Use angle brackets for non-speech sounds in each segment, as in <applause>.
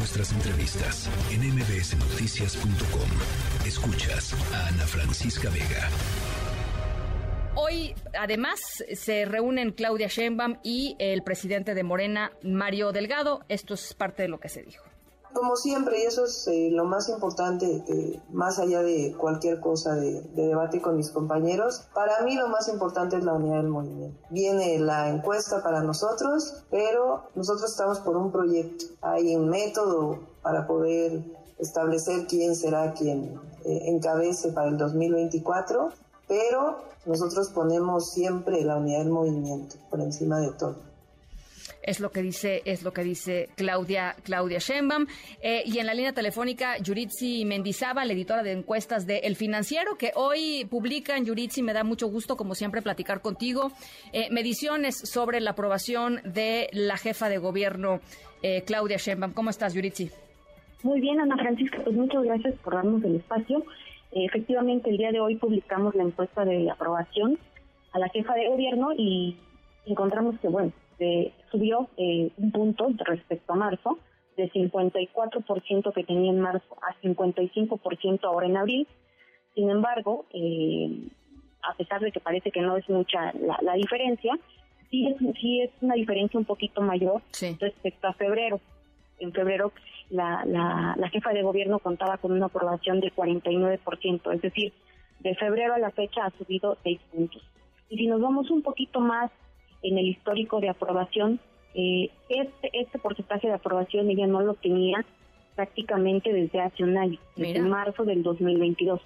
nuestras entrevistas en mbsnoticias.com. Escuchas a Ana Francisca Vega. Hoy, además, se reúnen Claudia Sheinbaum y el presidente de Morena, Mario Delgado. Esto es parte de lo que se dijo. Como siempre, y eso es eh, lo más importante, más allá de cualquier cosa de, debate con mis compañeros, para mí lo más importante es la unidad del movimiento. Viene la encuesta para nosotros, pero nosotros estamos por un proyecto. Hay un método para poder establecer quién será quien eh, encabece para el 2024, pero nosotros ponemos siempre la unidad del movimiento por encima de todo es lo que dice, es lo que dice Claudia, Claudia Sheinbaum. Eh, y en la línea telefónica, Yuritsi Mendizábal, editora de encuestas de El Financiero, que hoy publican, Yuritsi, me da mucho gusto, como siempre, platicar contigo, eh, mediciones sobre la aprobación de la jefa de gobierno, eh, Claudia Sheinbaum. ¿Cómo estás, Yuritsi? Muy bien, Ana Francisca, pues muchas gracias por darnos el espacio. efectivamente, el día de hoy publicamos la encuesta de aprobación a la jefa de gobierno y encontramos que, bueno, subió eh, un punto respecto a marzo, de 54% que tenía en marzo a 55% ahora en abril. Sin embargo, eh, a pesar de que parece que no es mucha la, diferencia, sí es, sí es una diferencia un poquito mayor respecto a febrero. En febrero la, la, la jefa de gobierno contaba con una aprobación de 49%, es decir, de febrero a la fecha ha subido 6 puntos. Y si nos vamos un poquito más en el histórico de aprobación, eh, este, este porcentaje de aprobación ella no lo tenía prácticamente desde hace un año, desde marzo del 2022.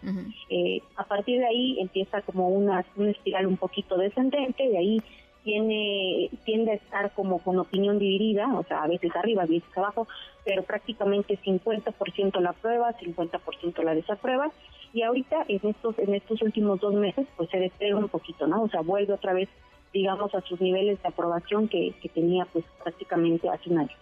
Eh, a partir de ahí empieza como una, una espiral un poquito descendente, de ahí tiene tiende a estar como con opinión dividida, o sea, a veces arriba, a veces abajo, pero prácticamente 50% la prueba, 50% la desaprueba, y ahorita en estos en estos últimos dos meses pues se despega un poquito, ¿no? O sea, vuelve otra vez digamos, a sus niveles de aprobación que, tenía pues prácticamente hace un año.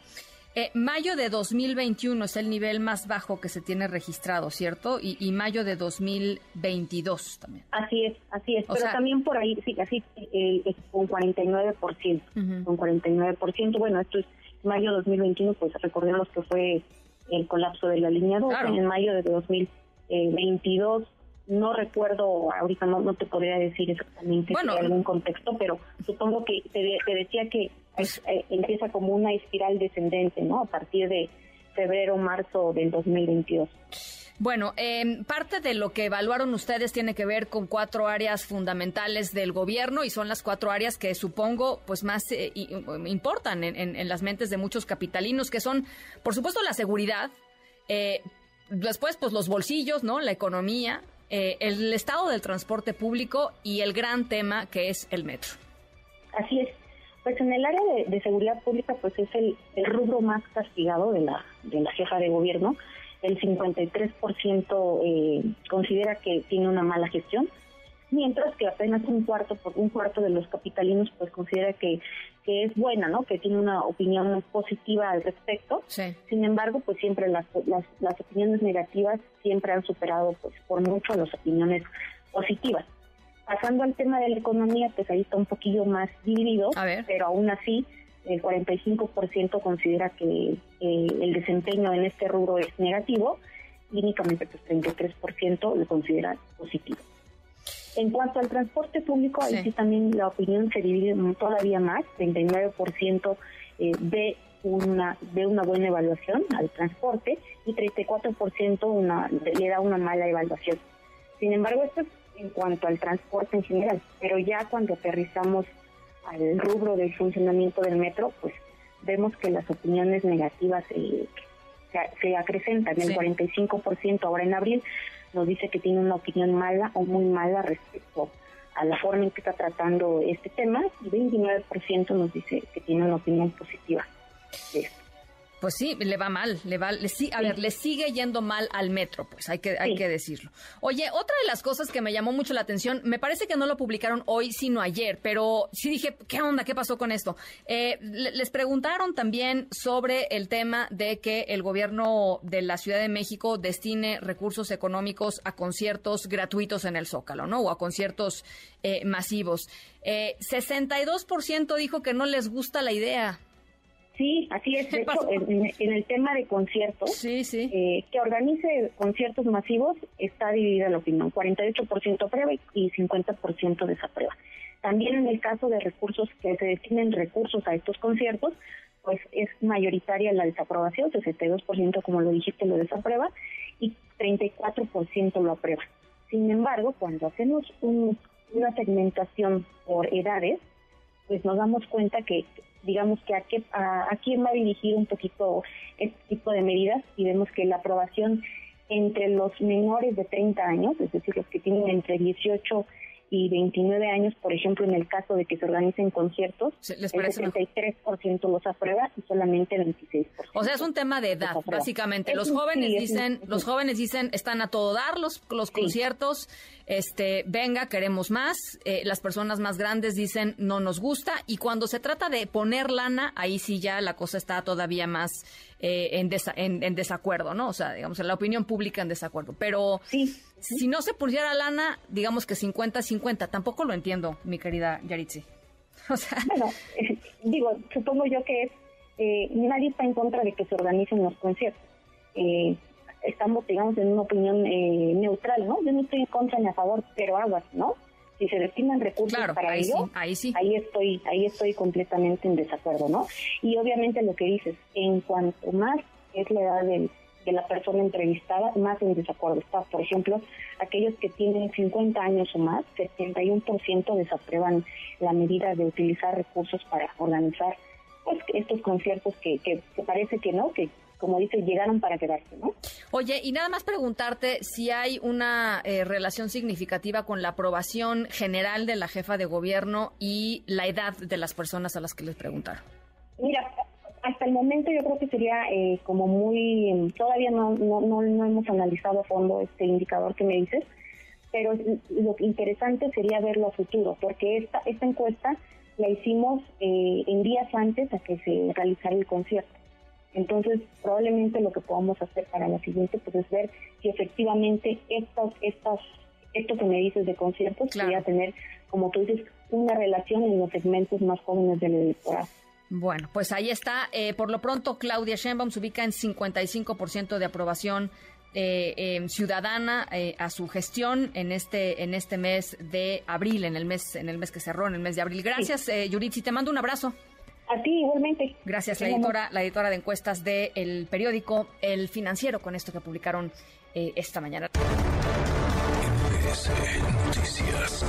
Eh, mayo de 2021 es el nivel más bajo que se tiene registrado, ¿cierto? Y, mayo de 2022 también. Así es, así es. Pero también por ahí, sí, así, eh, es con 49%. Con 49%. Bueno, esto es mayo de 2021, pues recordemos que fue el colapso de la línea 2. En mayo de 2022 no recuerdo, ahorita no, no te podría decir exactamente bueno, algún contexto, pero supongo que te, decía que pues, eh, empieza como una espiral descendente, ¿no? A partir de febrero, marzo del 2022. Bueno, eh, parte de lo que evaluaron ustedes tiene que ver con cuatro áreas fundamentales del gobierno y son las cuatro áreas que supongo pues más eh, importan en, en, las mentes de muchos capitalinos, que son, por supuesto, la seguridad, eh, después pues los bolsillos, ¿no? La economía, eh, el estado del transporte público y el gran tema que es el metro. Así es. Pues en el área de, seguridad pública, pues es el, rubro más castigado de la, de la jefa de gobierno. El 53% eh, considera que tiene una mala gestión, mientras que apenas un cuarto por un cuarto de los capitalinos pues considera que, que es buena, ¿no? Que tiene una opinión positiva al respecto. Sin embargo, pues siempre las, las, las, opiniones negativas siempre han superado pues por mucho las opiniones positivas. Pasando al tema de la economía, pues ahí está un poquillo más dividido, pero aún así el 45% considera que el desempeño en este rubro es negativo y únicamente pues, 33% lo considera positivo. En cuanto al transporte público, ahí sí. también la opinión se divide todavía más, 39% eh, de una de una buena evaluación al transporte y 34% una, le da una mala evaluación. Sin embargo, esto es en cuanto al transporte en general, pero ya cuando aterrizamos al rubro del funcionamiento del metro, pues vemos que las opiniones negativas se, se acrecentan, el 45% ahora en abril nos dice que tiene una opinión mala o muy mala respecto a la forma en que está tratando este tema y 29% nos dice que tiene una opinión positiva de esto. Pues sí, le va mal, le va, le, sí, a ver, le sigue yendo mal al metro, pues hay que, hay que decirlo. Oye, otra de las cosas que me llamó mucho la atención, me parece que no lo publicaron hoy, sino ayer, pero sí dije, ¿qué onda? ¿Qué pasó con esto? Eh, les preguntaron también sobre el tema de que el gobierno de la Ciudad de México destine recursos económicos a conciertos gratuitos en el Zócalo, ¿no? O a conciertos eh, masivos. Eh, 62% dijo que no les gusta la idea. Sí, así es. De hecho, en, el tema de conciertos, sí, sí. Eh, que organice conciertos masivos, está dividida la opinión. 48% aprueba y 50% desaprueba. También en el caso de recursos que se destinen recursos a estos conciertos, pues es mayoritaria la desaprobación, 62% como lo dijiste lo desaprueba y 34% lo aprueba. Sin embargo, cuando hacemos una segmentación por edades, pues nos damos cuenta que digamos que a, qué, a, quién va dirigido un poquito este tipo de medidas y vemos que la aprobación entre los menores de 30 años, es decir, los que tienen entre 18 y 29 años, por ejemplo, en el caso de que se organicen conciertos, el 63% los aprueba y solamente el 26%. O sea, es un tema de edad, básicamente. Los jóvenes dicen, los jóvenes dicen, están a todo dar los, los conciertos, este, venga, queremos más. Eh, las personas más grandes dicen, no nos gusta. Y cuando se trata de poner lana, ahí sí ya la cosa está todavía más eh, en, en, desacuerdo, ¿no? O sea, digamos, la opinión pública en desacuerdo. Pero si no se pusiera lana, digamos que 50-50, tampoco lo entiendo, mi querida Yaritzi. <laughs> O sea... Bueno, eh, digo, supongo yo que es, eh, nadie está en contra de que se organicen los conciertos. Eh, estamos, digamos, en una opinión neutral, ¿no? Yo no estoy en contra ni a favor, pero aguas, ¿no? Si se destinan recursos para ello, ahí, sí. ahí estoy, ahí estoy completamente en desacuerdo, ¿no? Y obviamente lo que dices, en cuanto más es la edad del de la persona entrevistada más en desacuerdo está. Por ejemplo, aquellos que tienen 50 años o más, 71% desaprueban la medida de utilizar recursos para organizar pues, estos conciertos que, que, parece que no, que como dice, llegaron para quedarse, ¿no? Oye, y nada más preguntarte si hay una eh, relación significativa con la aprobación general de la jefa de gobierno y la edad de las personas a las que les preguntaron. Mira, hasta el momento yo creo que sería eh, como muy, todavía no, no, no, hemos analizado a fondo este indicador que me dices, pero lo interesante sería verlo a futuro, porque esta, esta encuesta la hicimos eh, en días antes a que se realizara el concierto. Entonces, probablemente lo que podamos hacer para la siguiente pues es ver si efectivamente estas, estas, esto que me dices de conciertos claro. tener, como tú dices, una relación en los segmentos más jóvenes del electorado. Bueno, pues ahí está. Eh, por lo pronto, Claudia Sheinbaum se ubica en 55% de aprobación eh, ciudadana eh, a su gestión en este en este mes de abril, en el mes en el mes que cerró, en el mes de abril. Gracias, sí. Yuritsi. Te mando un abrazo. A ti igualmente. Gracias, la editora, la editora de encuestas del periódico El Financiero, con esto que publicaron esta mañana. Noticias.